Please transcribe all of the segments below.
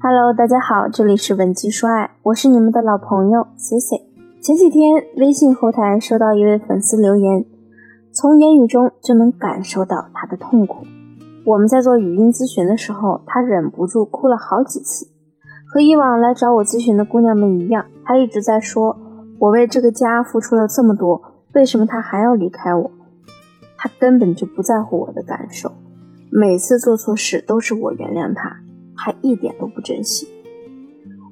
Hello，大家好，这里是文姬说爱，我是你们的老朋友 C C。前几天微信后台收到一位粉丝留言，从言语中就能感受到他的痛苦。我们在做语音咨询的时候，他忍不住哭了好几次。和以往来找我咨询的姑娘们一样，他一直在说：“我为这个家付出了这么多，为什么他还要离开我？”他根本就不在乎我的感受，每次做错事都是我原谅他，还一点都不珍惜。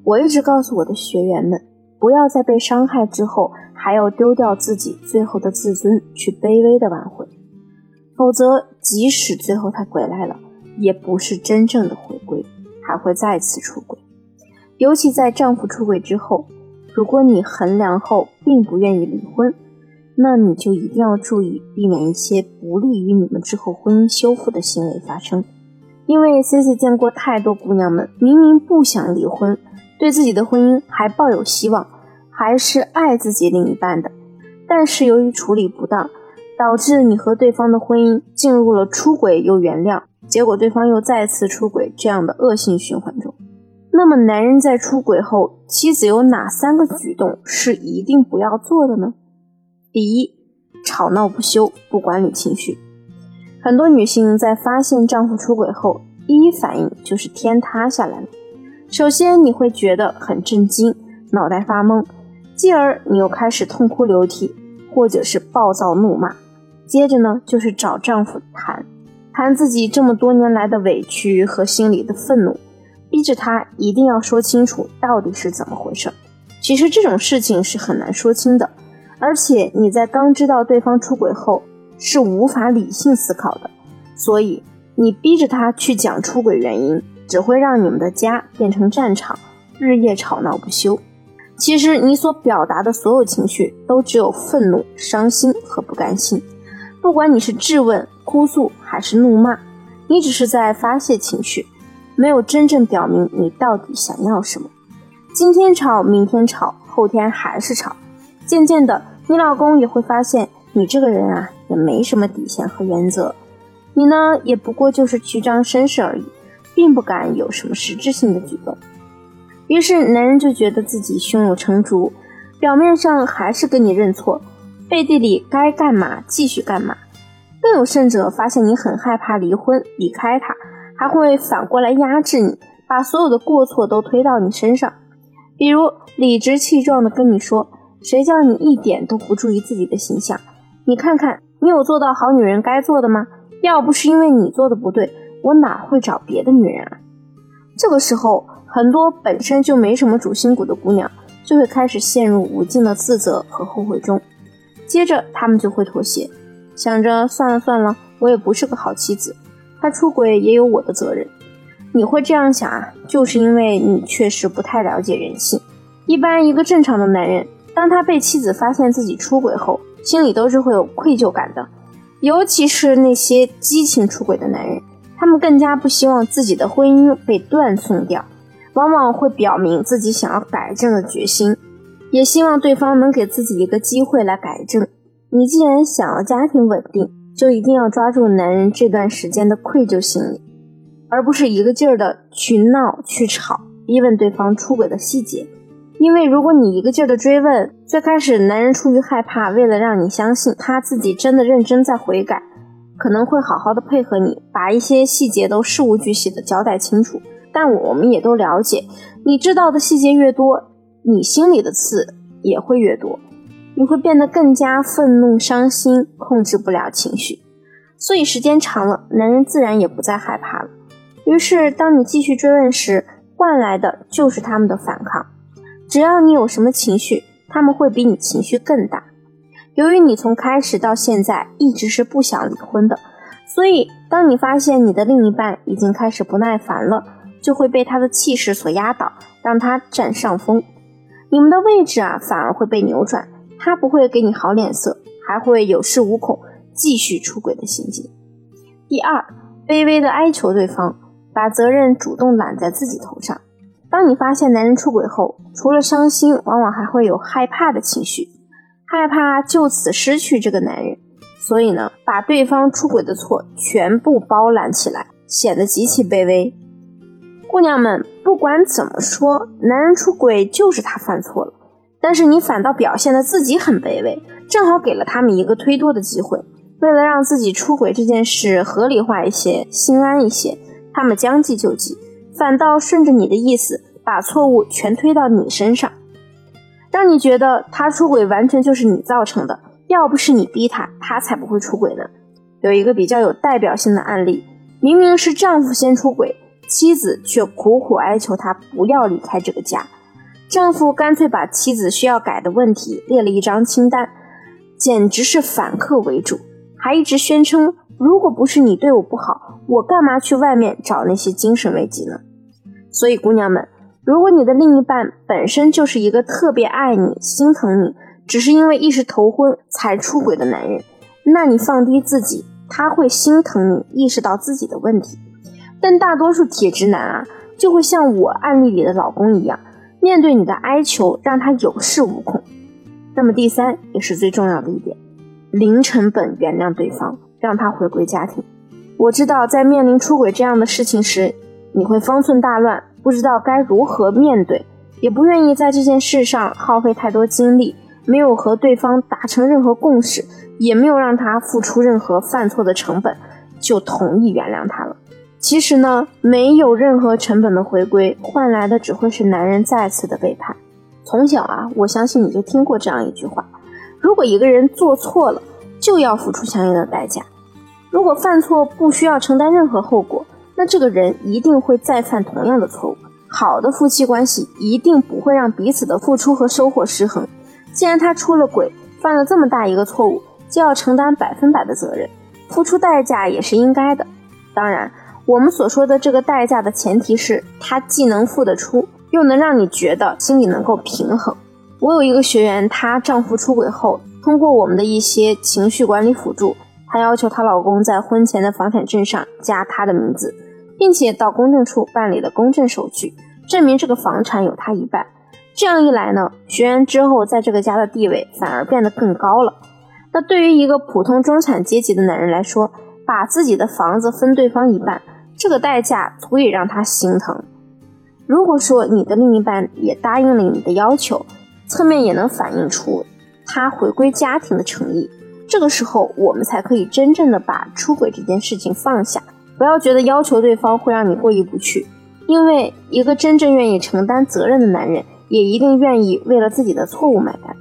我一直告诉我的学员们，不要在被伤害之后还要丢掉自己最后的自尊去卑微的挽回，否则即使最后他回来了，也不是真正的回归，还会再次出轨。尤其在丈夫出轨之后，如果你衡量后并不愿意离婚，那你就一定要注意避免一些不利于你们之后婚姻修复的行为发生。因为 C C 见过太多姑娘们，明明不想离婚，对自己的婚姻还抱有希望，还是爱自己另一半的，但是由于处理不当，导致你和对方的婚姻进入了出轨又原谅，结果对方又再次出轨这样的恶性循环中。那么，男人在出轨后，妻子有哪三个举动是一定不要做的呢？第一，吵闹不休，不管理情绪。很多女性在发现丈夫出轨后，第一反应就是天塌下来了。首先，你会觉得很震惊，脑袋发懵，继而你又开始痛哭流涕，或者是暴躁怒骂。接着呢，就是找丈夫谈，谈自己这么多年来的委屈和心里的愤怒。逼着他一定要说清楚到底是怎么回事。其实这种事情是很难说清的，而且你在刚知道对方出轨后是无法理性思考的，所以你逼着他去讲出轨原因，只会让你们的家变成战场，日夜吵闹不休。其实你所表达的所有情绪都只有愤怒、伤心和不甘心，不管你是质问、哭诉还是怒骂，你只是在发泄情绪。没有真正表明你到底想要什么，今天吵，明天吵，后天还是吵，渐渐的，你老公也会发现你这个人啊，也没什么底线和原则，你呢，也不过就是虚张声势而已，并不敢有什么实质性的举动。于是，男人就觉得自己胸有成竹，表面上还是跟你认错，背地里该干嘛继续干嘛。更有甚者，发现你很害怕离婚，离开他。还会反过来压制你，把所有的过错都推到你身上，比如理直气壮地跟你说：“谁叫你一点都不注意自己的形象？你看看，你有做到好女人该做的吗？要不是因为你做的不对，我哪会找别的女人啊？”这个时候，很多本身就没什么主心骨的姑娘就会开始陷入无尽的自责和后悔中，接着她们就会妥协，想着算了算了，我也不是个好妻子。他出轨也有我的责任，你会这样想啊？就是因为你确实不太了解人性。一般一个正常的男人，当他被妻子发现自己出轨后，心里都是会有愧疚感的。尤其是那些激情出轨的男人，他们更加不希望自己的婚姻被断送掉，往往会表明自己想要改正的决心，也希望对方能给自己一个机会来改正。你既然想要家庭稳定，就一定要抓住男人这段时间的愧疚心理，而不是一个劲儿的去闹、去吵、逼问对方出轨的细节。因为如果你一个劲儿的追问，最开始男人出于害怕，为了让你相信他自己真的认真在悔改，可能会好好的配合你，把一些细节都事无巨细的交代清楚。但我们也都了解，你知道的细节越多，你心里的刺也会越多。你会变得更加愤怒、伤心，控制不了情绪，所以时间长了，男人自然也不再害怕了。于是，当你继续追问时，换来的就是他们的反抗。只要你有什么情绪，他们会比你情绪更大。由于你从开始到现在一直是不想离婚的，所以当你发现你的另一半已经开始不耐烦了，就会被他的气势所压倒，让他占上风，你们的位置啊，反而会被扭转。他不会给你好脸色，还会有恃无恐，继续出轨的行径。第二，卑微的哀求对方，把责任主动揽在自己头上。当你发现男人出轨后，除了伤心，往往还会有害怕的情绪，害怕就此失去这个男人，所以呢，把对方出轨的错全部包揽起来，显得极其卑微。姑娘们，不管怎么说，男人出轨就是他犯错了，但是你反倒表现的自己很卑微，正好给了他们一个推脱的机会。为了让自己出轨这件事合理化一些、心安一些，他们将计就计，反倒顺着你的意思，把错误全推到你身上，让你觉得他出轨完全就是你造成的。要不是你逼他，他才不会出轨呢。有一个比较有代表性的案例，明明是丈夫先出轨。妻子却苦苦哀求他不要离开这个家，丈夫干脆把妻子需要改的问题列了一张清单，简直是反客为主，还一直宣称如果不是你对我不好，我干嘛去外面找那些精神危机呢？所以姑娘们，如果你的另一半本身就是一个特别爱你、心疼你，只是因为一时头昏才出轨的男人，那你放低自己，他会心疼你，意识到自己的问题。但大多数铁直男啊，就会像我案例里的老公一样，面对你的哀求，让他有恃无恐。那么第三也是最重要的一点，零成本原谅对方，让他回归家庭。我知道在面临出轨这样的事情时，你会方寸大乱，不知道该如何面对，也不愿意在这件事上耗费太多精力，没有和对方达成任何共识，也没有让他付出任何犯错的成本，就同意原谅他了。其实呢，没有任何成本的回归，换来的只会是男人再次的背叛。从小啊，我相信你就听过这样一句话：如果一个人做错了，就要付出相应的代价；如果犯错不需要承担任何后果，那这个人一定会再犯同样的错误。好的夫妻关系一定不会让彼此的付出和收获失衡。既然他出了轨，犯了这么大一个错误，就要承担百分百的责任，付出代价也是应该的。当然。我们所说的这个代价的前提是，他既能付得出，又能让你觉得心里能够平衡。我有一个学员，她丈夫出轨后，通过我们的一些情绪管理辅助，她要求她老公在婚前的房产证上加她的名字，并且到公证处办理了公证手续，证明这个房产有她一半。这样一来呢，学员之后在这个家的地位反而变得更高了。那对于一个普通中产阶级的男人来说，把自己的房子分对方一半。这个代价足以让他心疼。如果说你的另一半也答应了你的要求，侧面也能反映出他回归家庭的诚意。这个时候，我们才可以真正的把出轨这件事情放下。不要觉得要求对方会让你过意不去，因为一个真正愿意承担责任的男人，也一定愿意为了自己的错误买单。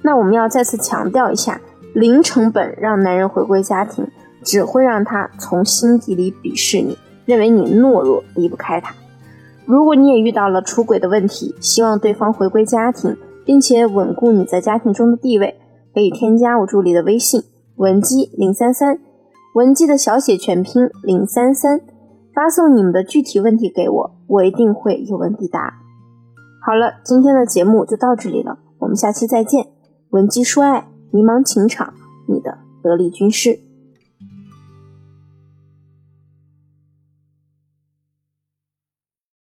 那我们要再次强调一下：零成本让男人回归家庭，只会让他从心底里鄙视你。认为你懦弱，离不开他。如果你也遇到了出轨的问题，希望对方回归家庭，并且稳固你在家庭中的地位，可以添加我助理的微信文姬零三三，文姬的小写全拼零三三，发送你们的具体问题给我，我一定会有问必答。好了，今天的节目就到这里了，我们下期再见。文姬说爱，迷茫情场，你的得力军师。